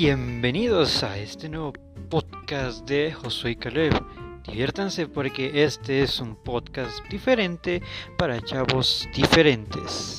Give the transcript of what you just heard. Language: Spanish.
Bienvenidos a este nuevo podcast de Josué Caleb. Diviértanse porque este es un podcast diferente para chavos diferentes.